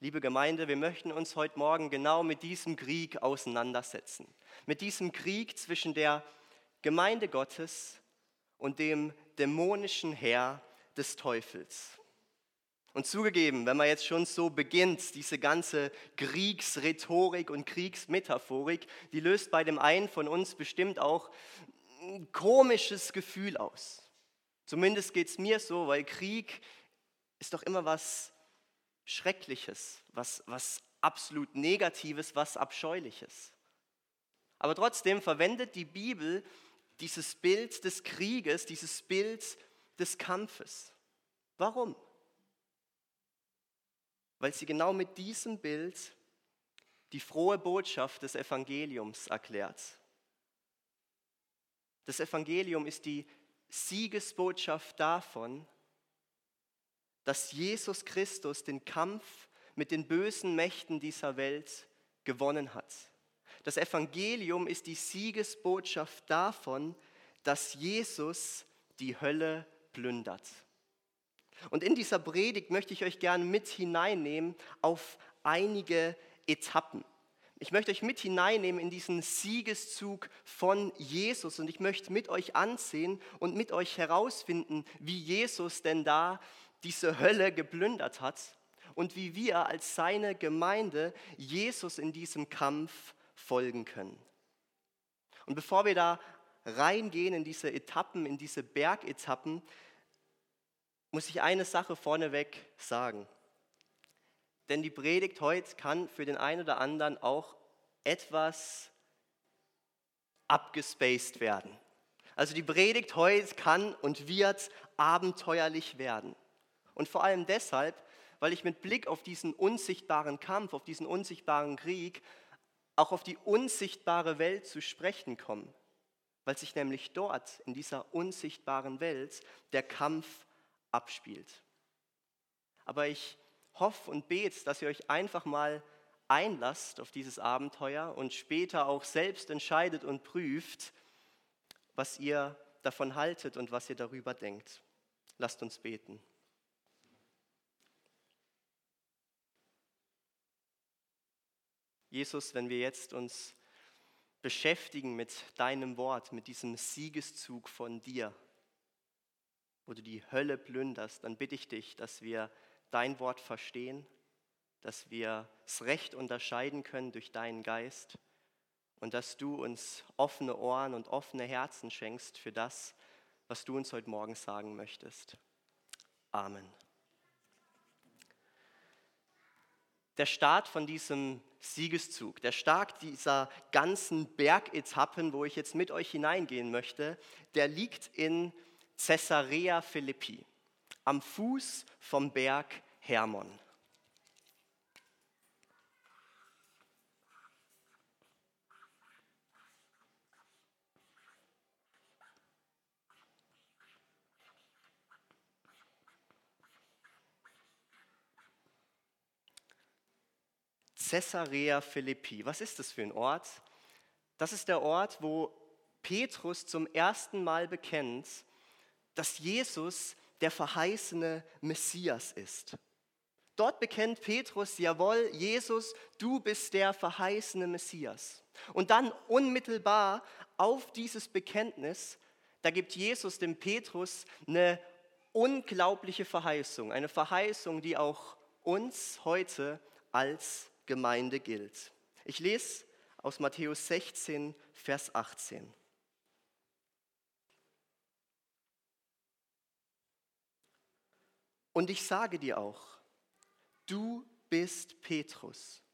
Liebe Gemeinde, wir möchten uns heute Morgen genau mit diesem Krieg auseinandersetzen. Mit diesem Krieg zwischen der Gemeinde Gottes und dem dämonischen Herr des Teufels. Und zugegeben, wenn man jetzt schon so beginnt, diese ganze Kriegsrhetorik und Kriegsmetaphorik, die löst bei dem einen von uns bestimmt auch ein komisches Gefühl aus. Zumindest geht es mir so, weil Krieg ist doch immer was Schreckliches, was, was absolut Negatives, was Abscheuliches. Aber trotzdem verwendet die Bibel dieses Bild des Krieges, dieses Bild des Kampfes. Warum? Weil sie genau mit diesem Bild die frohe Botschaft des Evangeliums erklärt. Das Evangelium ist die Siegesbotschaft davon, dass Jesus Christus den Kampf mit den bösen Mächten dieser Welt gewonnen hat. Das Evangelium ist die Siegesbotschaft davon, dass Jesus die Hölle plündert. Und in dieser Predigt möchte ich euch gerne mit hineinnehmen auf einige Etappen. Ich möchte euch mit hineinnehmen in diesen Siegeszug von Jesus und ich möchte mit euch ansehen und mit euch herausfinden, wie Jesus denn da diese Hölle geplündert hat und wie wir als seine Gemeinde Jesus in diesem Kampf folgen können. Und bevor wir da reingehen in diese Etappen, in diese Bergetappen, muss ich eine Sache vorneweg sagen. Denn die Predigt heute kann für den einen oder anderen auch etwas abgespaced werden. Also die Predigt heute kann und wird abenteuerlich werden. Und vor allem deshalb, weil ich mit Blick auf diesen unsichtbaren Kampf, auf diesen unsichtbaren Krieg, auch auf die unsichtbare Welt zu sprechen komme. Weil sich nämlich dort, in dieser unsichtbaren Welt, der Kampf abspielt. Aber ich hoffe und bete, dass ihr euch einfach mal einlasst auf dieses Abenteuer und später auch selbst entscheidet und prüft, was ihr davon haltet und was ihr darüber denkt. Lasst uns beten. Jesus, wenn wir jetzt uns beschäftigen mit deinem Wort, mit diesem Siegeszug von dir, wo du die Hölle plünderst, dann bitte ich dich, dass wir dein Wort verstehen, dass wir es recht unterscheiden können durch deinen Geist und dass du uns offene Ohren und offene Herzen schenkst für das, was du uns heute Morgen sagen möchtest. Amen. Der Start von diesem Siegeszug, der Start dieser ganzen Bergetappen, wo ich jetzt mit euch hineingehen möchte, der liegt in Caesarea Philippi, am Fuß vom Berg Hermon. Caesarea Philippi. Was ist das für ein Ort? Das ist der Ort, wo Petrus zum ersten Mal bekennt, dass Jesus der verheißene Messias ist. Dort bekennt Petrus, jawohl, Jesus, du bist der verheißene Messias. Und dann unmittelbar auf dieses Bekenntnis, da gibt Jesus dem Petrus eine unglaubliche Verheißung, eine Verheißung, die auch uns heute als Gemeinde gilt. Ich lese aus Matthäus 16, Vers 18. Und ich sage dir auch, du bist Petrus.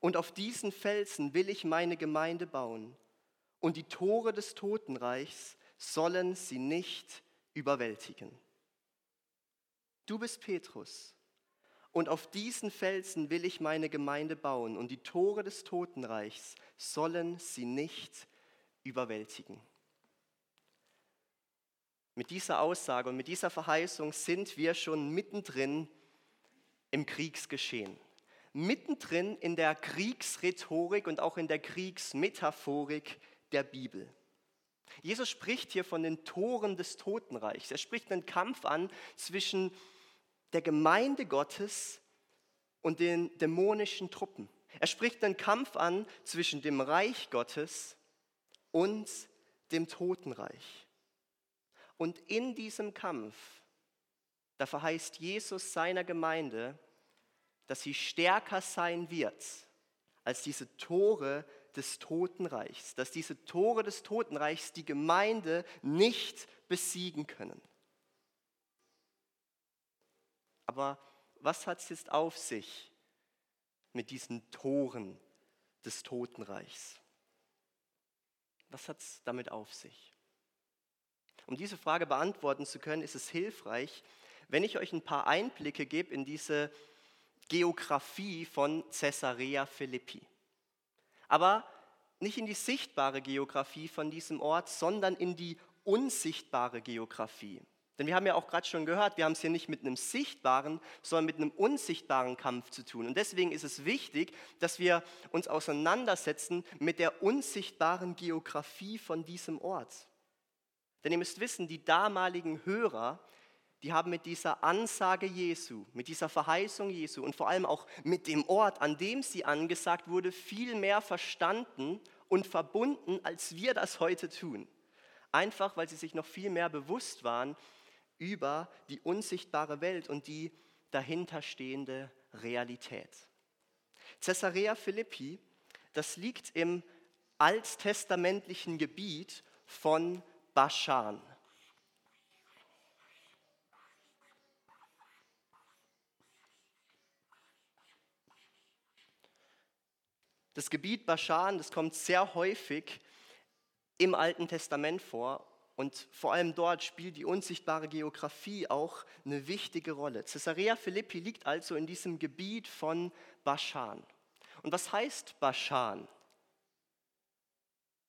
Und auf diesen Felsen will ich meine Gemeinde bauen. Und die Tore des Totenreichs sollen sie nicht überwältigen. Du bist Petrus. Und auf diesen Felsen will ich meine Gemeinde bauen und die Tore des Totenreichs sollen sie nicht überwältigen. Mit dieser Aussage und mit dieser Verheißung sind wir schon mittendrin im Kriegsgeschehen. Mittendrin in der Kriegsrhetorik und auch in der Kriegsmetaphorik der Bibel. Jesus spricht hier von den Toren des Totenreichs. Er spricht einen Kampf an zwischen der Gemeinde Gottes und den dämonischen Truppen. Er spricht einen Kampf an zwischen dem Reich Gottes und dem Totenreich. Und in diesem Kampf, da verheißt Jesus seiner Gemeinde, dass sie stärker sein wird als diese Tore des Totenreichs, dass diese Tore des Totenreichs die Gemeinde nicht besiegen können. Aber was hat es jetzt auf sich mit diesen Toren des Totenreichs? Was hat es damit auf sich? Um diese Frage beantworten zu können, ist es hilfreich, wenn ich euch ein paar Einblicke gebe in diese Geografie von Caesarea Philippi. Aber nicht in die sichtbare Geografie von diesem Ort, sondern in die unsichtbare Geografie. Denn wir haben ja auch gerade schon gehört, wir haben es hier nicht mit einem sichtbaren, sondern mit einem unsichtbaren Kampf zu tun. Und deswegen ist es wichtig, dass wir uns auseinandersetzen mit der unsichtbaren Geografie von diesem Ort. Denn ihr müsst wissen, die damaligen Hörer, die haben mit dieser Ansage Jesu, mit dieser Verheißung Jesu und vor allem auch mit dem Ort, an dem sie angesagt wurde, viel mehr verstanden und verbunden, als wir das heute tun. Einfach weil sie sich noch viel mehr bewusst waren über die unsichtbare Welt und die dahinterstehende Realität. Caesarea Philippi, das liegt im alttestamentlichen Gebiet von Baschan. Das Gebiet Baschan, das kommt sehr häufig im Alten Testament vor und vor allem dort spielt die unsichtbare Geografie auch eine wichtige Rolle. Caesarea Philippi liegt also in diesem Gebiet von Baschan. Und was heißt Baschan?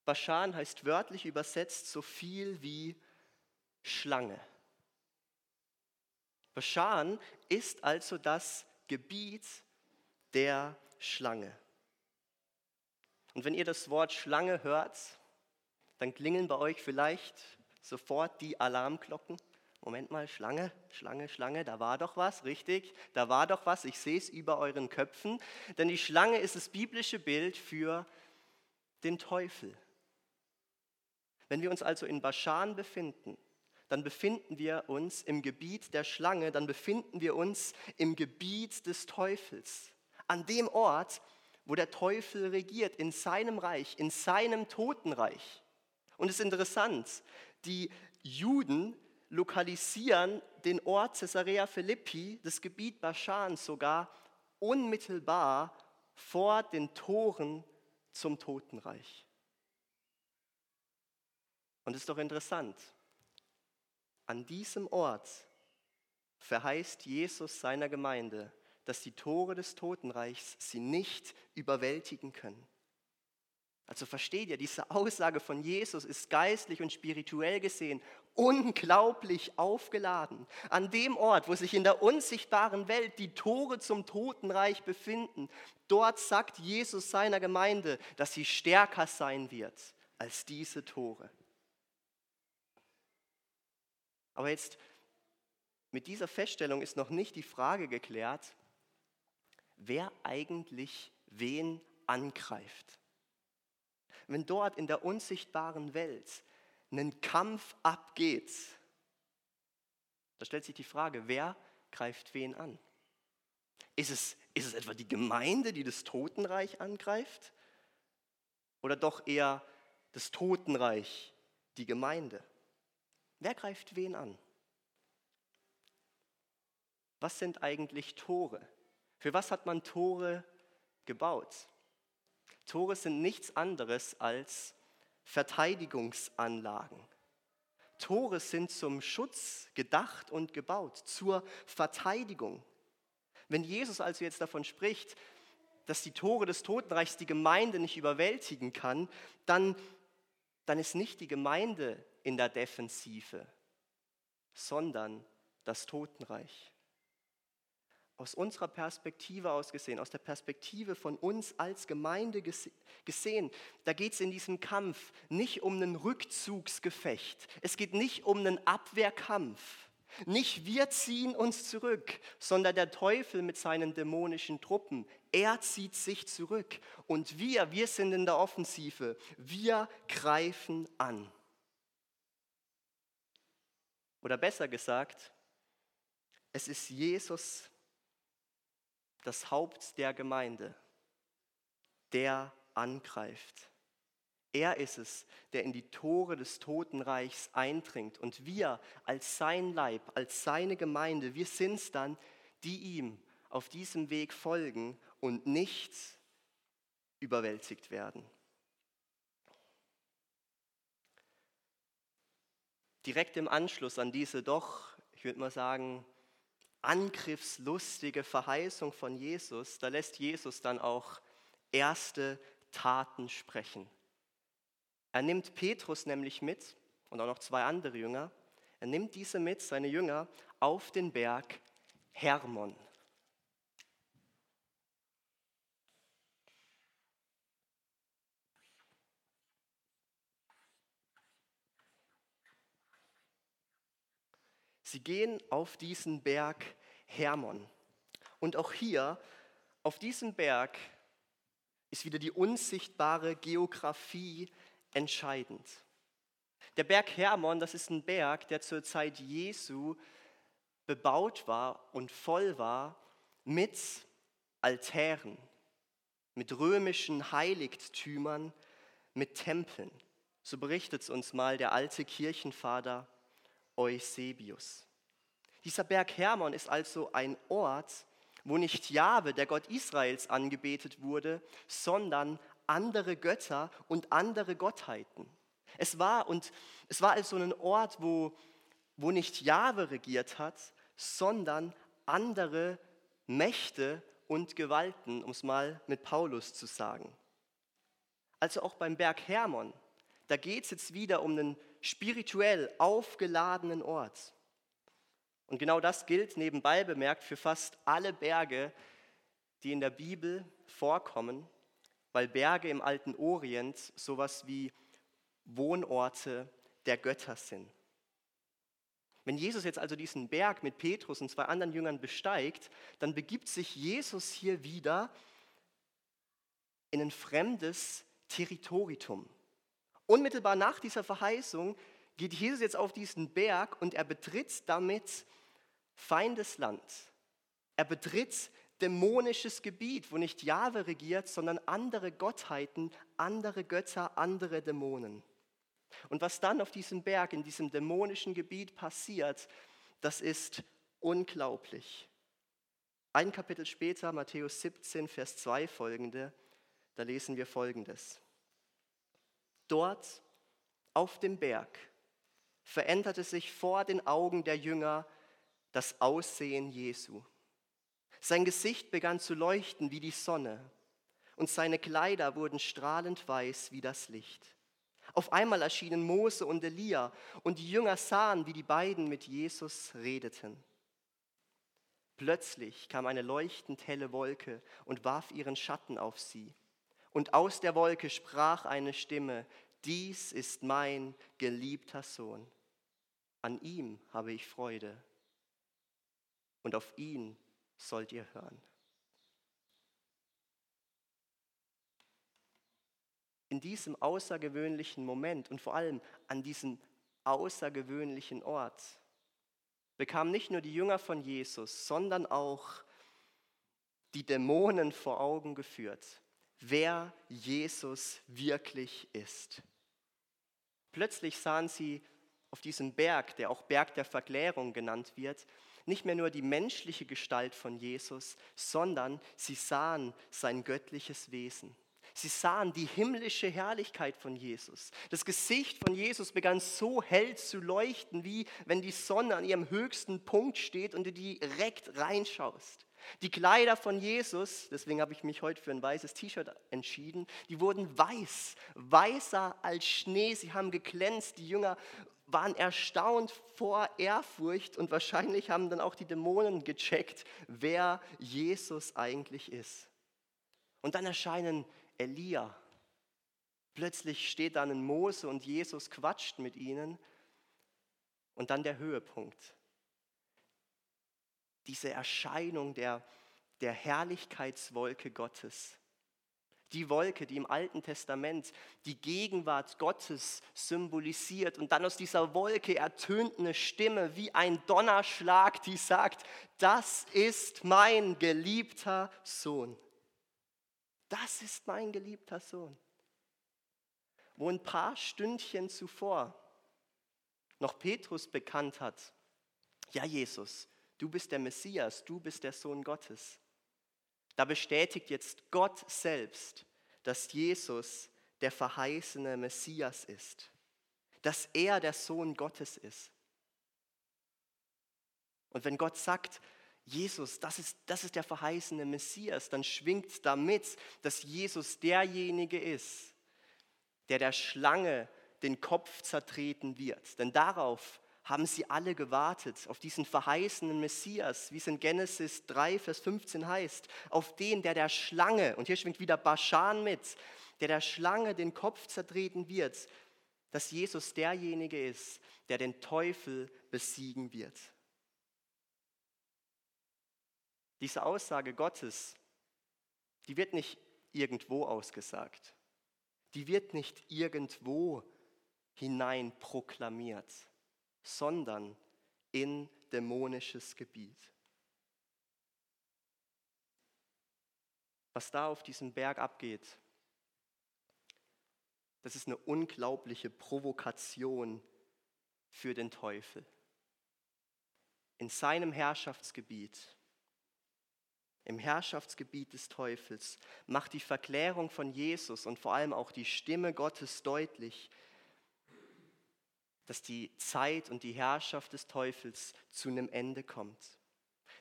Baschan heißt wörtlich übersetzt so viel wie Schlange. Baschan ist also das Gebiet der Schlange. Und wenn ihr das Wort Schlange hört, dann klingeln bei euch vielleicht sofort die Alarmglocken. Moment mal, Schlange, Schlange, Schlange, da war doch was, richtig? Da war doch was, ich sehe es über euren Köpfen. Denn die Schlange ist das biblische Bild für den Teufel. Wenn wir uns also in Baschan befinden, dann befinden wir uns im Gebiet der Schlange, dann befinden wir uns im Gebiet des Teufels. An dem Ort, wo der Teufel regiert, in seinem Reich, in seinem Totenreich. Und es ist interessant, die Juden lokalisieren den Ort Caesarea Philippi, das Gebiet Baschan sogar unmittelbar vor den Toren zum Totenreich. Und es ist doch interessant, an diesem Ort verheißt Jesus seiner Gemeinde, dass die Tore des Totenreichs sie nicht überwältigen können. Also versteht ihr, diese Aussage von Jesus ist geistlich und spirituell gesehen unglaublich aufgeladen. An dem Ort, wo sich in der unsichtbaren Welt die Tore zum Totenreich befinden, dort sagt Jesus seiner Gemeinde, dass sie stärker sein wird als diese Tore. Aber jetzt mit dieser Feststellung ist noch nicht die Frage geklärt, wer eigentlich wen angreift wenn dort in der unsichtbaren Welt ein Kampf abgeht, da stellt sich die Frage, wer greift wen an? Ist es, ist es etwa die Gemeinde, die das Totenreich angreift? Oder doch eher das Totenreich, die Gemeinde? Wer greift wen an? Was sind eigentlich Tore? Für was hat man Tore gebaut? Tore sind nichts anderes als Verteidigungsanlagen. Tore sind zum Schutz gedacht und gebaut, zur Verteidigung. Wenn Jesus also jetzt davon spricht, dass die Tore des Totenreichs die Gemeinde nicht überwältigen kann, dann, dann ist nicht die Gemeinde in der Defensive, sondern das Totenreich aus unserer Perspektive aus gesehen, aus der Perspektive von uns als Gemeinde gesehen, da geht es in diesem Kampf nicht um einen Rückzugsgefecht. Es geht nicht um einen Abwehrkampf. Nicht wir ziehen uns zurück, sondern der Teufel mit seinen dämonischen Truppen. Er zieht sich zurück. Und wir, wir sind in der Offensive. Wir greifen an. Oder besser gesagt, es ist Jesus, das Haupt der Gemeinde, der angreift. Er ist es, der in die Tore des Totenreichs eindringt. Und wir als sein Leib, als seine Gemeinde, wir sind es dann, die ihm auf diesem Weg folgen und nicht überwältigt werden. Direkt im Anschluss an diese doch, ich würde mal sagen, angriffslustige Verheißung von Jesus, da lässt Jesus dann auch erste Taten sprechen. Er nimmt Petrus nämlich mit und auch noch zwei andere Jünger. Er nimmt diese mit, seine Jünger, auf den Berg Hermon. Sie gehen auf diesen Berg Hermon. Und auch hier, auf diesem Berg, ist wieder die unsichtbare Geografie entscheidend. Der Berg Hermon, das ist ein Berg, der zur Zeit Jesu bebaut war und voll war mit Altären, mit römischen Heiligtümern, mit Tempeln. So berichtet es uns mal der alte Kirchenvater Eusebius. Dieser Berg Hermon ist also ein Ort, wo nicht Jahwe, der Gott Israels, angebetet wurde, sondern andere Götter und andere Gottheiten. Es war, und es war also ein Ort, wo, wo nicht Jahwe regiert hat, sondern andere Mächte und Gewalten, um es mal mit Paulus zu sagen. Also auch beim Berg Hermon, da geht es jetzt wieder um einen spirituell aufgeladenen Ort. Und genau das gilt nebenbei bemerkt für fast alle Berge, die in der Bibel vorkommen weil Berge im alten Orient sowas wie Wohnorte der Götter sind. Wenn Jesus jetzt also diesen Berg mit Petrus und zwei anderen Jüngern besteigt, dann begibt sich Jesus hier wieder in ein fremdes Territorium. Unmittelbar nach dieser Verheißung geht Jesus jetzt auf diesen Berg und er betritt damit Feindesland. Er betritt dämonisches Gebiet, wo nicht Jahwe regiert, sondern andere Gottheiten, andere Götter, andere Dämonen. Und was dann auf diesem Berg, in diesem dämonischen Gebiet passiert, das ist unglaublich. Ein Kapitel später, Matthäus 17, Vers 2 folgende, da lesen wir folgendes. Dort auf dem Berg veränderte sich vor den Augen der Jünger das Aussehen Jesu. Sein Gesicht begann zu leuchten wie die Sonne und seine Kleider wurden strahlend weiß wie das Licht. Auf einmal erschienen Mose und Elia und die Jünger sahen, wie die beiden mit Jesus redeten. Plötzlich kam eine leuchtend helle Wolke und warf ihren Schatten auf sie. Und aus der Wolke sprach eine Stimme, dies ist mein geliebter Sohn. An ihm habe ich Freude und auf ihn sollt ihr hören. In diesem außergewöhnlichen Moment und vor allem an diesem außergewöhnlichen Ort bekamen nicht nur die Jünger von Jesus, sondern auch die Dämonen vor Augen geführt, wer Jesus wirklich ist. Plötzlich sahen sie auf diesem Berg, der auch Berg der Verklärung genannt wird, nicht mehr nur die menschliche Gestalt von Jesus, sondern sie sahen sein göttliches Wesen. Sie sahen die himmlische Herrlichkeit von Jesus. Das Gesicht von Jesus begann so hell zu leuchten, wie wenn die Sonne an ihrem höchsten Punkt steht und du direkt reinschaust. Die Kleider von Jesus, deswegen habe ich mich heute für ein weißes T-Shirt entschieden, die wurden weiß, weißer als Schnee. Sie haben geglänzt. Die Jünger waren erstaunt vor Ehrfurcht und wahrscheinlich haben dann auch die Dämonen gecheckt, wer Jesus eigentlich ist. Und dann erscheinen Elia. Plötzlich steht dann ein Mose und Jesus quatscht mit ihnen. Und dann der Höhepunkt. Diese Erscheinung der, der Herrlichkeitswolke Gottes. Die Wolke, die im Alten Testament die Gegenwart Gottes symbolisiert. Und dann aus dieser Wolke ertönt eine Stimme wie ein Donnerschlag, die sagt, das ist mein geliebter Sohn. Das ist mein geliebter Sohn. Wo ein paar Stündchen zuvor noch Petrus bekannt hat, ja Jesus, du bist der Messias, du bist der Sohn Gottes. Da bestätigt jetzt Gott selbst, dass Jesus der verheißene Messias ist, dass er der Sohn Gottes ist. Und wenn Gott sagt, Jesus, das ist, das ist der verheißene Messias, dann schwingt damit, dass Jesus derjenige ist, der der Schlange den Kopf zertreten wird. Denn darauf haben sie alle gewartet, auf diesen verheißenen Messias, wie es in Genesis 3, Vers 15 heißt, auf den, der der Schlange, und hier schwingt wieder Baschan mit, der der Schlange den Kopf zertreten wird, dass Jesus derjenige ist, der den Teufel besiegen wird. Diese Aussage Gottes, die wird nicht irgendwo ausgesagt. Die wird nicht irgendwo hinein proklamiert, sondern in dämonisches Gebiet. Was da auf diesem Berg abgeht, das ist eine unglaubliche Provokation für den Teufel. In seinem Herrschaftsgebiet im Herrschaftsgebiet des Teufels, macht die Verklärung von Jesus und vor allem auch die Stimme Gottes deutlich, dass die Zeit und die Herrschaft des Teufels zu einem Ende kommt,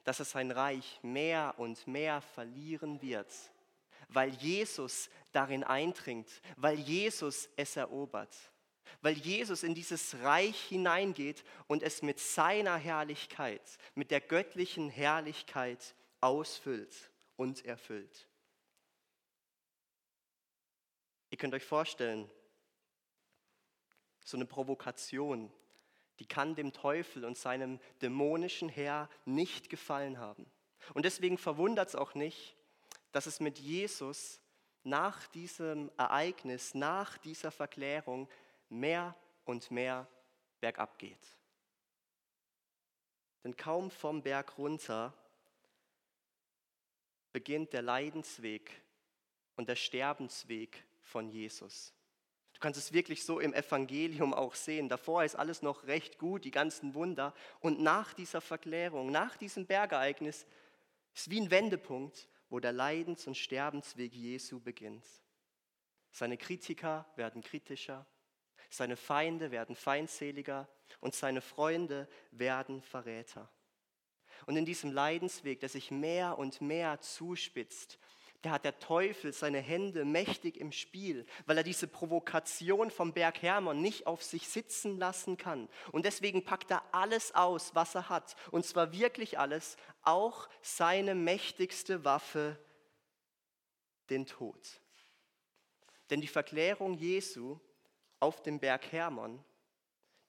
dass er sein Reich mehr und mehr verlieren wird, weil Jesus darin eindringt, weil Jesus es erobert, weil Jesus in dieses Reich hineingeht und es mit seiner Herrlichkeit, mit der göttlichen Herrlichkeit ausfüllt und erfüllt. Ihr könnt euch vorstellen, so eine Provokation, die kann dem Teufel und seinem dämonischen Herr nicht gefallen haben. Und deswegen verwundert es auch nicht, dass es mit Jesus nach diesem Ereignis, nach dieser Verklärung mehr und mehr bergab geht. Denn kaum vom Berg runter beginnt der Leidensweg und der Sterbensweg von Jesus. Kannst es wirklich so im Evangelium auch sehen. Davor ist alles noch recht gut, die ganzen Wunder. Und nach dieser Verklärung, nach diesem Bergereignis, ist wie ein Wendepunkt, wo der Leidens- und Sterbensweg Jesu beginnt. Seine Kritiker werden kritischer, seine Feinde werden feindseliger und seine Freunde werden Verräter. Und in diesem Leidensweg, der sich mehr und mehr zuspitzt, da hat der Teufel seine Hände mächtig im Spiel, weil er diese Provokation vom Berg Hermon nicht auf sich sitzen lassen kann. Und deswegen packt er alles aus, was er hat. Und zwar wirklich alles, auch seine mächtigste Waffe, den Tod. Denn die Verklärung Jesu auf dem Berg Hermon,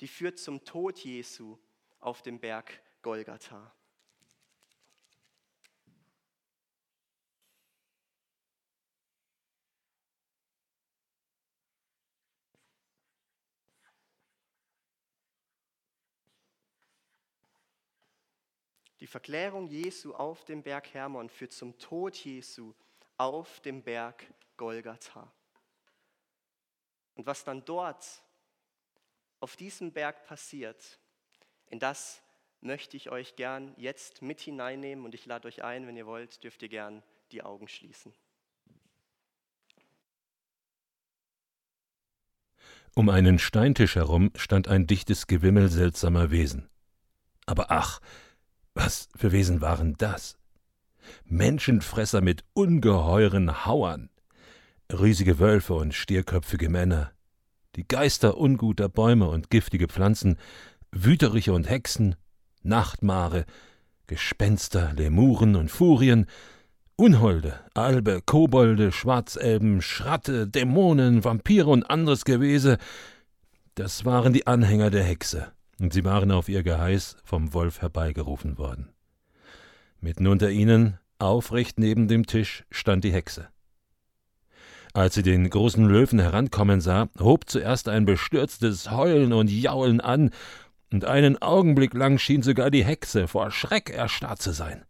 die führt zum Tod Jesu auf dem Berg Golgatha. Die Verklärung Jesu auf dem Berg Hermon führt zum Tod Jesu auf dem Berg Golgatha. Und was dann dort auf diesem Berg passiert, in das möchte ich euch gern jetzt mit hineinnehmen und ich lade euch ein, wenn ihr wollt, dürft ihr gern die Augen schließen. Um einen Steintisch herum stand ein dichtes Gewimmel seltsamer Wesen. Aber ach, was für Wesen waren das? Menschenfresser mit ungeheuren Hauern, riesige Wölfe und stierköpfige Männer, die Geister unguter Bäume und giftige Pflanzen, Wüteriche und Hexen, Nachtmare, Gespenster, Lemuren und Furien, Unholde, Albe, Kobolde, Schwarzelben, Schratte, Dämonen, Vampire und anderes Gewese, das waren die Anhänger der Hexe und sie waren auf ihr Geheiß vom Wolf herbeigerufen worden. Mitten unter ihnen, aufrecht neben dem Tisch, stand die Hexe. Als sie den großen Löwen herankommen sah, hob zuerst ein bestürztes Heulen und Jaulen an, und einen Augenblick lang schien sogar die Hexe vor Schreck erstarrt zu sein.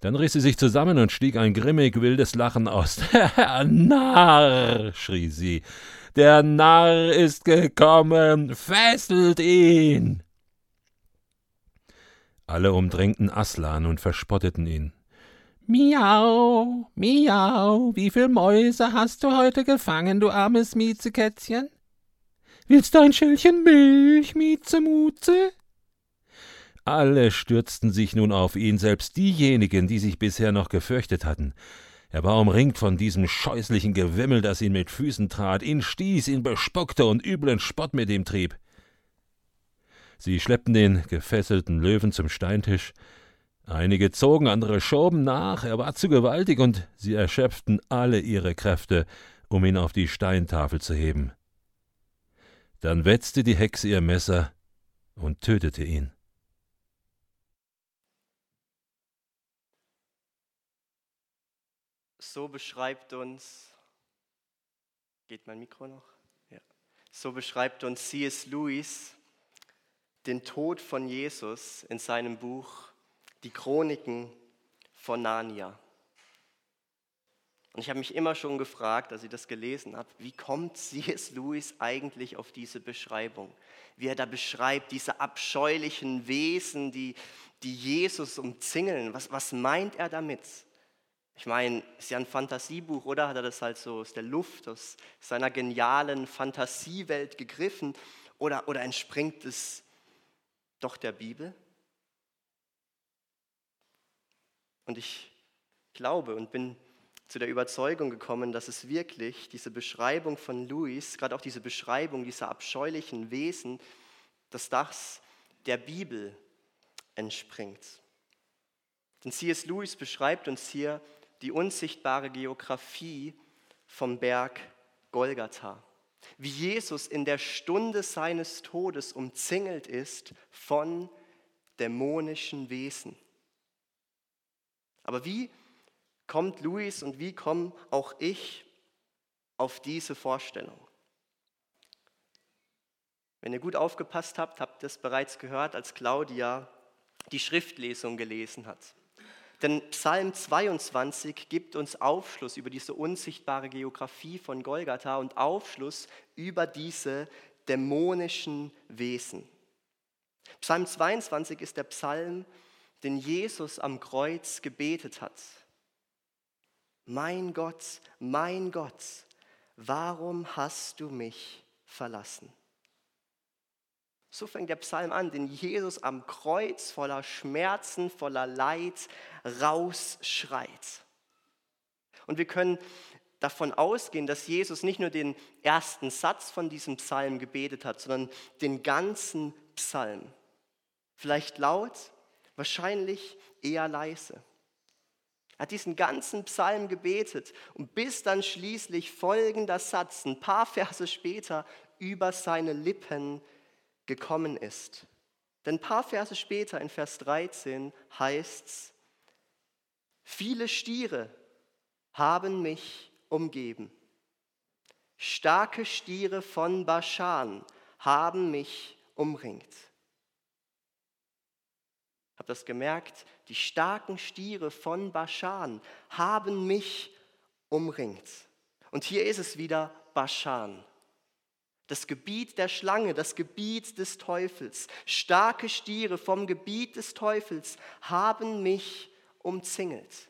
Dann riss sie sich zusammen und stieg ein grimmig wildes Lachen aus. Der Narr, schrie sie, der Narr ist gekommen, fesselt ihn. Alle umdrängten Aslan und verspotteten ihn. Miau, miau, wie viel Mäuse hast du heute gefangen, du armes Miezekätzchen? Willst du ein Schälchen Milch, Miezemuze? Alle stürzten sich nun auf ihn, selbst diejenigen, die sich bisher noch gefürchtet hatten. Er war umringt von diesem scheußlichen Gewimmel, das ihn mit Füßen trat, ihn stieß, ihn bespuckte und üblen Spott mit ihm trieb. Sie schleppten den gefesselten Löwen zum Steintisch, Einige zogen, andere schoben nach, er war zu gewaltig, und sie erschöpften alle ihre Kräfte, um ihn auf die Steintafel zu heben. Dann wetzte die Hexe ihr Messer und tötete ihn. So beschreibt uns, geht mein Mikro noch? Ja. So beschreibt uns C.S. Lewis den Tod von Jesus in seinem Buch die Chroniken von Narnia. Und ich habe mich immer schon gefragt, als ich das gelesen habe, wie kommt C.S. Lewis eigentlich auf diese Beschreibung? Wie er da beschreibt, diese abscheulichen Wesen, die, die Jesus umzingeln. Was, was meint er damit? Ich meine, ist ja ein Fantasiebuch, oder? Hat er das halt so aus der Luft, aus seiner genialen Fantasiewelt gegriffen? Oder, oder entspringt es doch der Bibel? Und ich glaube und bin zu der Überzeugung gekommen, dass es wirklich diese Beschreibung von Louis, gerade auch diese Beschreibung dieser abscheulichen Wesen, dass das der Bibel entspringt. Denn C.S. Lewis beschreibt uns hier die unsichtbare Geografie vom Berg Golgatha. Wie Jesus in der Stunde seines Todes umzingelt ist von dämonischen Wesen. Aber wie kommt Luis und wie komme auch ich auf diese Vorstellung? Wenn ihr gut aufgepasst habt, habt ihr es bereits gehört, als Claudia die Schriftlesung gelesen hat. Denn Psalm 22 gibt uns Aufschluss über diese unsichtbare Geografie von Golgatha und Aufschluss über diese dämonischen Wesen. Psalm 22 ist der Psalm, den Jesus am Kreuz gebetet hat. Mein Gott, mein Gott, warum hast du mich verlassen? So fängt der Psalm an, den Jesus am Kreuz voller Schmerzen, voller Leid rausschreit. Und wir können davon ausgehen, dass Jesus nicht nur den ersten Satz von diesem Psalm gebetet hat, sondern den ganzen Psalm. Vielleicht laut, Wahrscheinlich eher leise. Er hat diesen ganzen Psalm gebetet und bis dann schließlich folgender Satz, ein paar Verse später, über seine Lippen gekommen ist. Denn ein paar Verse später, in Vers 13, heißt es, viele Stiere haben mich umgeben. Starke Stiere von Baschan haben mich umringt habe das gemerkt, die starken Stiere von Baschan haben mich umringt. Und hier ist es wieder Baschan. Das Gebiet der Schlange, das Gebiet des Teufels. Starke Stiere vom Gebiet des Teufels haben mich umzingelt.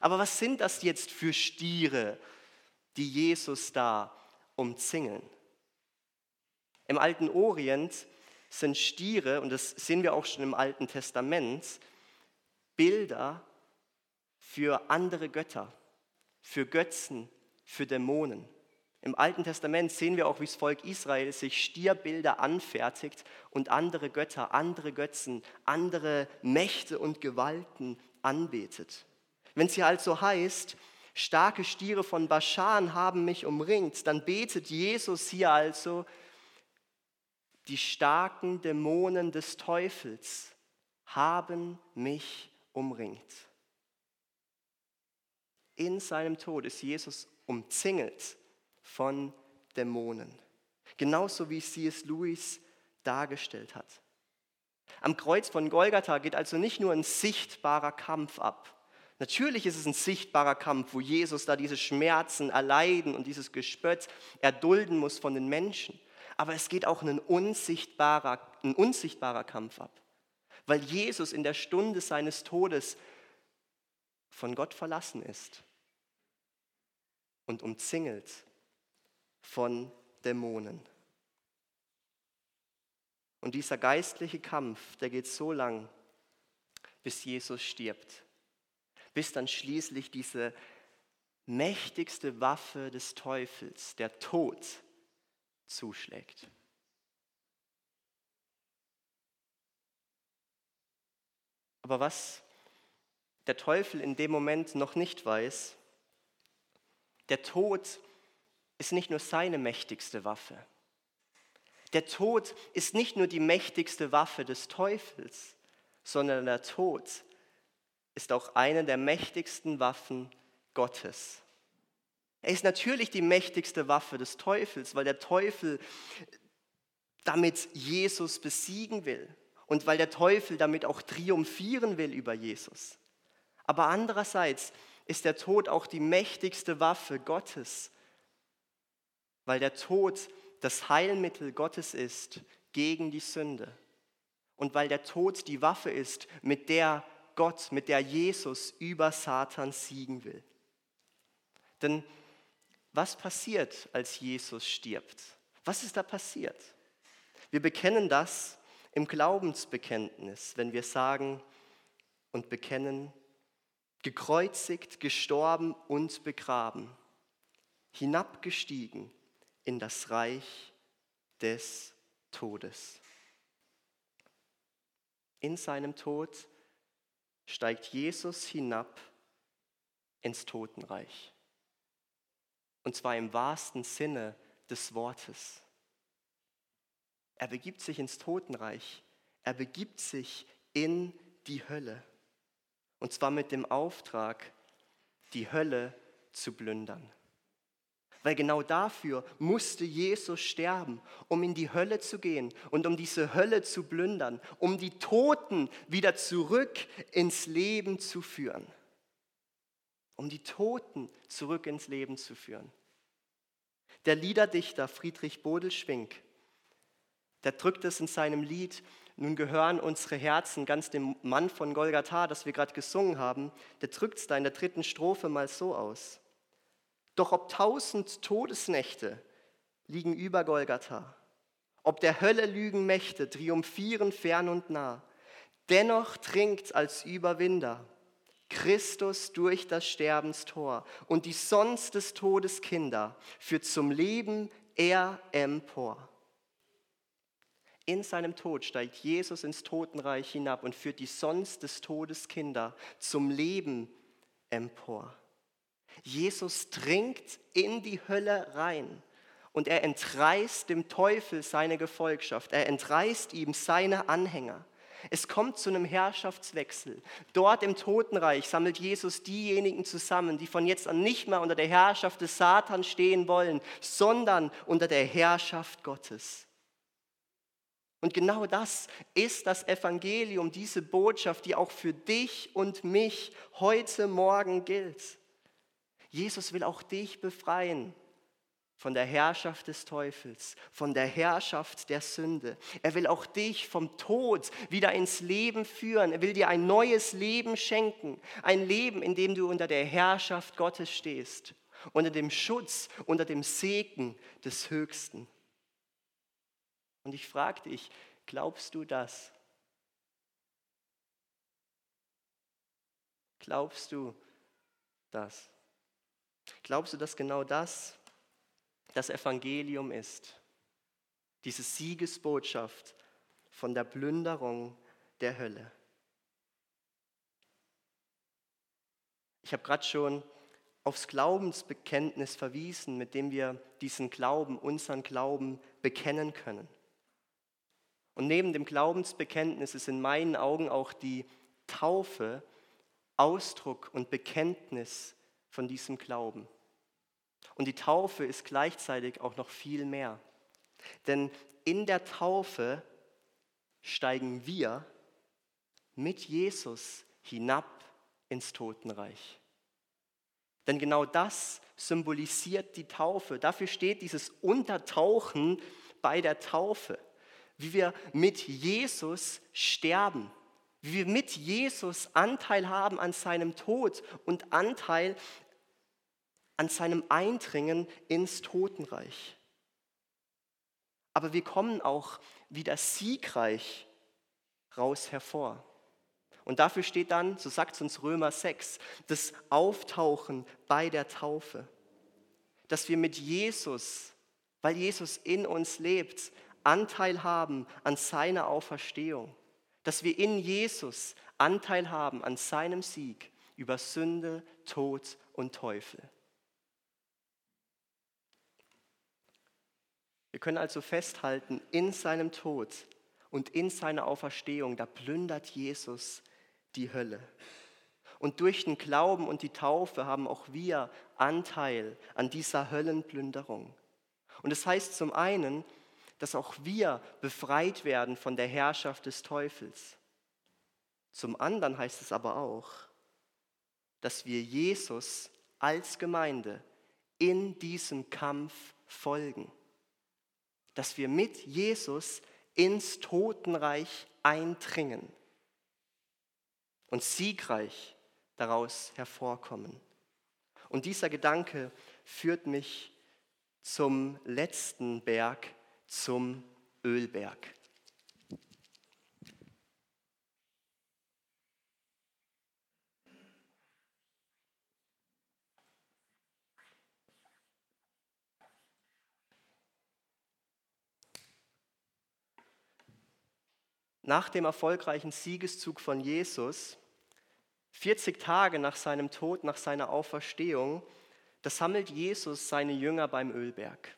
Aber was sind das jetzt für Stiere, die Jesus da umzingeln? Im alten Orient sind Stiere, und das sehen wir auch schon im Alten Testament, Bilder für andere Götter, für Götzen, für Dämonen. Im Alten Testament sehen wir auch, wie das Volk Israel sich Stierbilder anfertigt und andere Götter, andere Götzen, andere Mächte und Gewalten anbetet. Wenn es hier also heißt, starke Stiere von Baschan haben mich umringt, dann betet Jesus hier also die starken Dämonen des Teufels haben mich umringt. In seinem Tod ist Jesus umzingelt von Dämonen. Genauso wie C.S. Lewis dargestellt hat. Am Kreuz von Golgatha geht also nicht nur ein sichtbarer Kampf ab. Natürlich ist es ein sichtbarer Kampf, wo Jesus da diese Schmerzen erleiden und dieses Gespött erdulden muss von den Menschen. Aber es geht auch ein unsichtbarer, ein unsichtbarer Kampf ab, weil Jesus in der Stunde seines Todes von Gott verlassen ist und umzingelt von Dämonen. Und dieser geistliche Kampf, der geht so lang, bis Jesus stirbt, bis dann schließlich diese mächtigste Waffe des Teufels, der Tod, zuschlägt. Aber was der Teufel in dem Moment noch nicht weiß, der Tod ist nicht nur seine mächtigste Waffe. Der Tod ist nicht nur die mächtigste Waffe des Teufels, sondern der Tod ist auch eine der mächtigsten Waffen Gottes. Er ist natürlich die mächtigste Waffe des Teufels, weil der Teufel damit Jesus besiegen will und weil der Teufel damit auch triumphieren will über Jesus. Aber andererseits ist der Tod auch die mächtigste Waffe Gottes, weil der Tod das Heilmittel Gottes ist gegen die Sünde und weil der Tod die Waffe ist, mit der Gott, mit der Jesus über Satan siegen will. Denn was passiert, als Jesus stirbt? Was ist da passiert? Wir bekennen das im Glaubensbekenntnis, wenn wir sagen und bekennen, gekreuzigt, gestorben und begraben, hinabgestiegen in das Reich des Todes. In seinem Tod steigt Jesus hinab ins Totenreich. Und zwar im wahrsten Sinne des Wortes. Er begibt sich ins Totenreich. Er begibt sich in die Hölle. Und zwar mit dem Auftrag, die Hölle zu plündern. Weil genau dafür musste Jesus sterben, um in die Hölle zu gehen und um diese Hölle zu plündern, um die Toten wieder zurück ins Leben zu führen. Um die Toten zurück ins Leben zu führen. Der Liederdichter Friedrich Bodelschwink, der drückt es in seinem Lied nun gehören unsere Herzen ganz dem Mann von Golgatha, das wir gerade gesungen haben, der drückt es da in der dritten Strophe mal so aus. Doch ob tausend Todesnächte liegen über Golgatha, ob der Hölle Lügen Mächte triumphieren fern und nah, dennoch dringt als Überwinder Christus durch das Sterbenstor und die sonst des Todes Kinder führt zum Leben er empor. In seinem Tod steigt Jesus ins Totenreich hinab und führt die sonst des Todes Kinder zum Leben empor. Jesus dringt in die Hölle rein und er entreißt dem Teufel seine Gefolgschaft. Er entreißt ihm seine Anhänger. Es kommt zu einem Herrschaftswechsel. Dort im Totenreich sammelt Jesus diejenigen zusammen, die von jetzt an nicht mehr unter der Herrschaft des Satans stehen wollen, sondern unter der Herrschaft Gottes. Und genau das ist das Evangelium, diese Botschaft, die auch für dich und mich heute Morgen gilt. Jesus will auch dich befreien von der Herrschaft des Teufels, von der Herrschaft der Sünde. Er will auch dich vom Tod wieder ins Leben führen. Er will dir ein neues Leben schenken. Ein Leben, in dem du unter der Herrschaft Gottes stehst, unter dem Schutz, unter dem Segen des Höchsten. Und ich frage dich, glaubst du das? Glaubst du das? Glaubst du, dass genau das das Evangelium ist? Diese Siegesbotschaft von der Plünderung der Hölle. Ich habe gerade schon aufs Glaubensbekenntnis verwiesen, mit dem wir diesen Glauben, unseren Glauben bekennen können. Und neben dem Glaubensbekenntnis ist in meinen Augen auch die Taufe Ausdruck und Bekenntnis von diesem Glauben. Und die Taufe ist gleichzeitig auch noch viel mehr. Denn in der Taufe steigen wir mit Jesus hinab ins Totenreich. Denn genau das symbolisiert die Taufe. Dafür steht dieses Untertauchen bei der Taufe. Wie wir mit Jesus sterben. Wie wir mit Jesus Anteil haben an seinem Tod und Anteil an seinem Eindringen ins Totenreich. Aber wir kommen auch wieder siegreich raus hervor. Und dafür steht dann, so sagt es uns Römer 6, das Auftauchen bei der Taufe. Dass wir mit Jesus, weil Jesus in uns lebt, Anteil haben an seiner Auferstehung. Dass wir in Jesus Anteil haben an seinem Sieg über Sünde, Tod und Teufel. Wir können also festhalten, in seinem Tod und in seiner Auferstehung, da plündert Jesus die Hölle. Und durch den Glauben und die Taufe haben auch wir Anteil an dieser Höllenplünderung. Und es das heißt zum einen, dass auch wir befreit werden von der Herrschaft des Teufels. Zum anderen heißt es aber auch, dass wir Jesus als Gemeinde in diesem Kampf folgen. Dass wir mit Jesus ins Totenreich eindringen und siegreich daraus hervorkommen. Und dieser Gedanke führt mich zum letzten Berg, zum Ölberg. nach dem erfolgreichen Siegeszug von Jesus, 40 Tage nach seinem Tod, nach seiner Auferstehung, da sammelt Jesus seine Jünger beim Ölberg.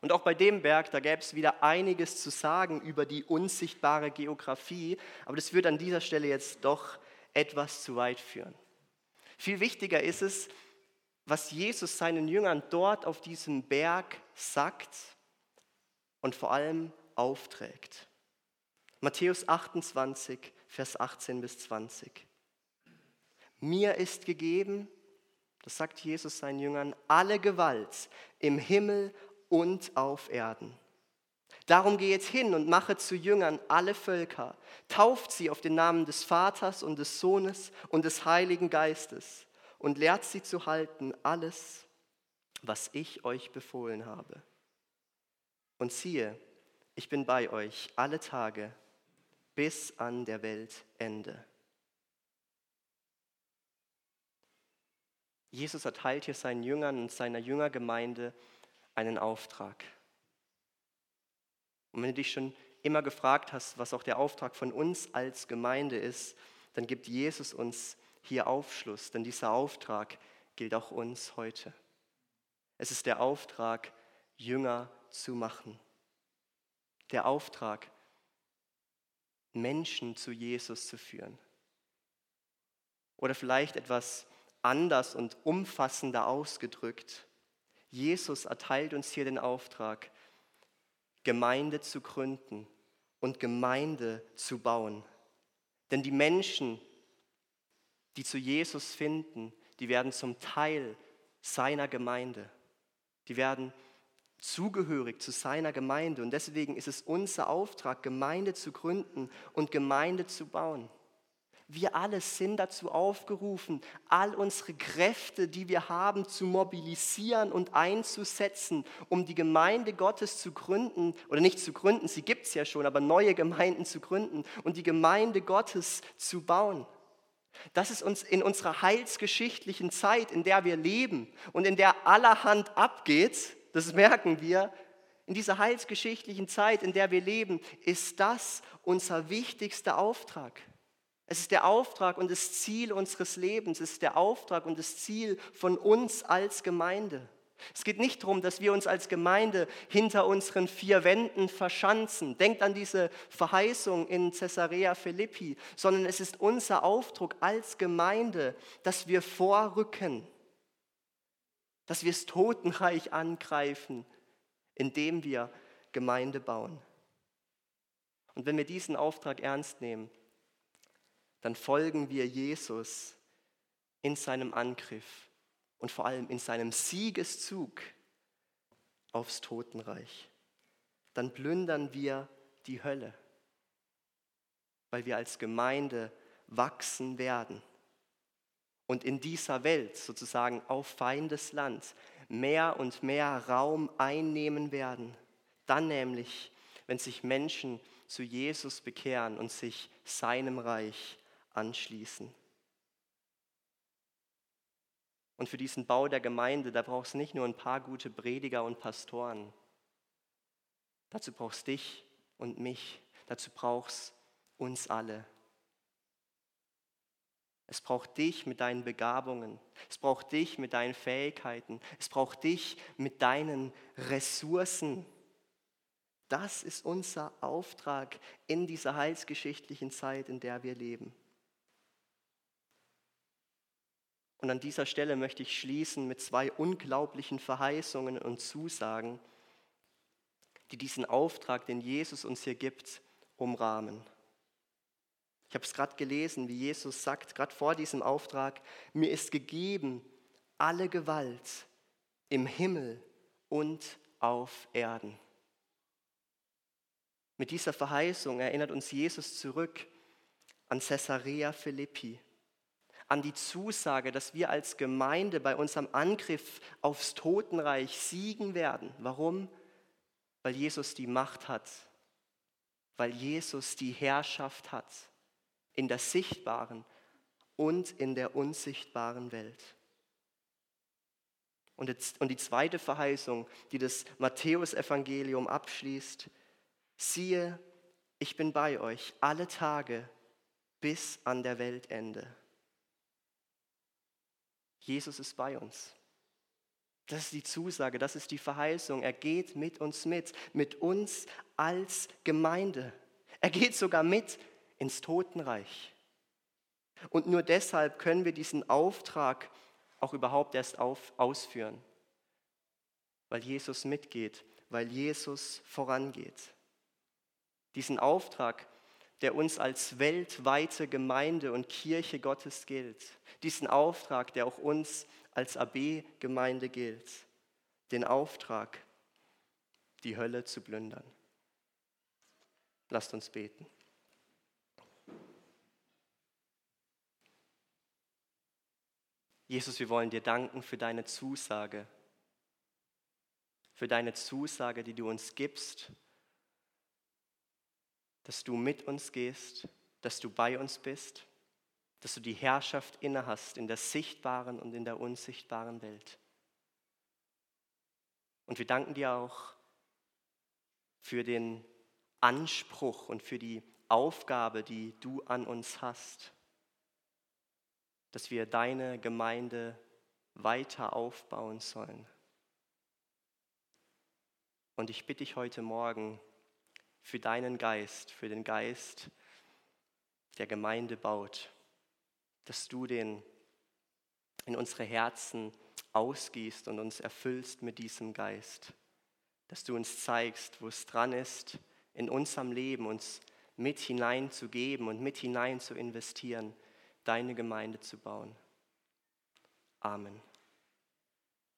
Und auch bei dem Berg, da gäbe es wieder einiges zu sagen über die unsichtbare Geografie, aber das wird an dieser Stelle jetzt doch etwas zu weit führen. Viel wichtiger ist es, was Jesus seinen Jüngern dort auf diesem Berg sagt und vor allem aufträgt. Matthäus 28, Vers 18 bis 20. Mir ist gegeben, das sagt Jesus seinen Jüngern, alle Gewalt im Himmel und auf Erden. Darum geht hin und mache zu Jüngern alle Völker, tauft sie auf den Namen des Vaters und des Sohnes und des Heiligen Geistes und lehrt sie zu halten alles, was ich euch befohlen habe. Und siehe, ich bin bei euch alle Tage bis an der Weltende. Jesus erteilt hier seinen Jüngern und seiner Jüngergemeinde einen Auftrag. Und wenn du dich schon immer gefragt hast, was auch der Auftrag von uns als Gemeinde ist, dann gibt Jesus uns hier Aufschluss, denn dieser Auftrag gilt auch uns heute. Es ist der Auftrag, Jünger zu machen. Der Auftrag, Menschen zu Jesus zu führen. Oder vielleicht etwas anders und umfassender ausgedrückt. Jesus erteilt uns hier den Auftrag, Gemeinde zu gründen und Gemeinde zu bauen. Denn die Menschen, die zu Jesus finden, die werden zum Teil seiner Gemeinde. Die werden zugehörig zu seiner Gemeinde. Und deswegen ist es unser Auftrag, Gemeinde zu gründen und Gemeinde zu bauen. Wir alle sind dazu aufgerufen, all unsere Kräfte, die wir haben, zu mobilisieren und einzusetzen, um die Gemeinde Gottes zu gründen, oder nicht zu gründen, sie gibt es ja schon, aber neue Gemeinden zu gründen und die Gemeinde Gottes zu bauen. Das ist uns in unserer heilsgeschichtlichen Zeit, in der wir leben und in der allerhand abgeht, das merken wir, in dieser heilsgeschichtlichen Zeit, in der wir leben, ist das unser wichtigster Auftrag. Es ist der Auftrag und das Ziel unseres Lebens, es ist der Auftrag und das Ziel von uns als Gemeinde. Es geht nicht darum, dass wir uns als Gemeinde hinter unseren vier Wänden verschanzen. Denkt an diese Verheißung in Caesarea Philippi, sondern es ist unser Aufdruck als Gemeinde, dass wir vorrücken, dass wir das Totenreich angreifen, indem wir Gemeinde bauen. Und wenn wir diesen Auftrag ernst nehmen, dann folgen wir Jesus in seinem Angriff und vor allem in seinem Siegeszug aufs Totenreich. Dann plündern wir die Hölle, weil wir als Gemeinde wachsen werden und in dieser Welt sozusagen auf Feindesland mehr und mehr Raum einnehmen werden. Dann nämlich, wenn sich Menschen zu Jesus bekehren und sich seinem Reich anschließen. Und für diesen Bau der Gemeinde, da brauchst du nicht nur ein paar gute Prediger und Pastoren. Dazu brauchst du dich und mich. Dazu brauchst uns alle. Es braucht dich mit deinen Begabungen. Es braucht dich mit deinen Fähigkeiten. Es braucht dich mit deinen Ressourcen. Das ist unser Auftrag in dieser heilsgeschichtlichen Zeit, in der wir leben. Und an dieser Stelle möchte ich schließen mit zwei unglaublichen Verheißungen und Zusagen, die diesen Auftrag, den Jesus uns hier gibt, umrahmen. Ich habe es gerade gelesen, wie Jesus sagt, gerade vor diesem Auftrag, mir ist gegeben alle Gewalt im Himmel und auf Erden. Mit dieser Verheißung erinnert uns Jesus zurück an Caesarea Philippi, an die Zusage, dass wir als Gemeinde bei unserem Angriff aufs Totenreich siegen werden. Warum? Weil Jesus die Macht hat, weil Jesus die Herrschaft hat in der sichtbaren und in der unsichtbaren Welt. Und, jetzt, und die zweite Verheißung, die das Matthäusevangelium abschließt, siehe, ich bin bei euch alle Tage bis an der Weltende. Jesus ist bei uns. Das ist die Zusage, das ist die Verheißung. Er geht mit uns mit, mit uns als Gemeinde. Er geht sogar mit ins Totenreich. Und nur deshalb können wir diesen Auftrag auch überhaupt erst auf, ausführen, weil Jesus mitgeht, weil Jesus vorangeht. Diesen Auftrag der uns als weltweite Gemeinde und Kirche Gottes gilt. Diesen Auftrag, der auch uns als AB-Gemeinde gilt. Den Auftrag, die Hölle zu plündern. Lasst uns beten. Jesus, wir wollen dir danken für deine Zusage, für deine Zusage, die du uns gibst dass du mit uns gehst, dass du bei uns bist, dass du die Herrschaft innehast in der sichtbaren und in der unsichtbaren Welt. Und wir danken dir auch für den Anspruch und für die Aufgabe, die du an uns hast, dass wir deine Gemeinde weiter aufbauen sollen. Und ich bitte dich heute Morgen, für deinen Geist, für den Geist, der Gemeinde baut, dass du den in unsere Herzen ausgießt und uns erfüllst mit diesem Geist, dass du uns zeigst, wo es dran ist, in unserem Leben uns mit hineinzugeben und mit hinein zu investieren, deine Gemeinde zu bauen. Amen.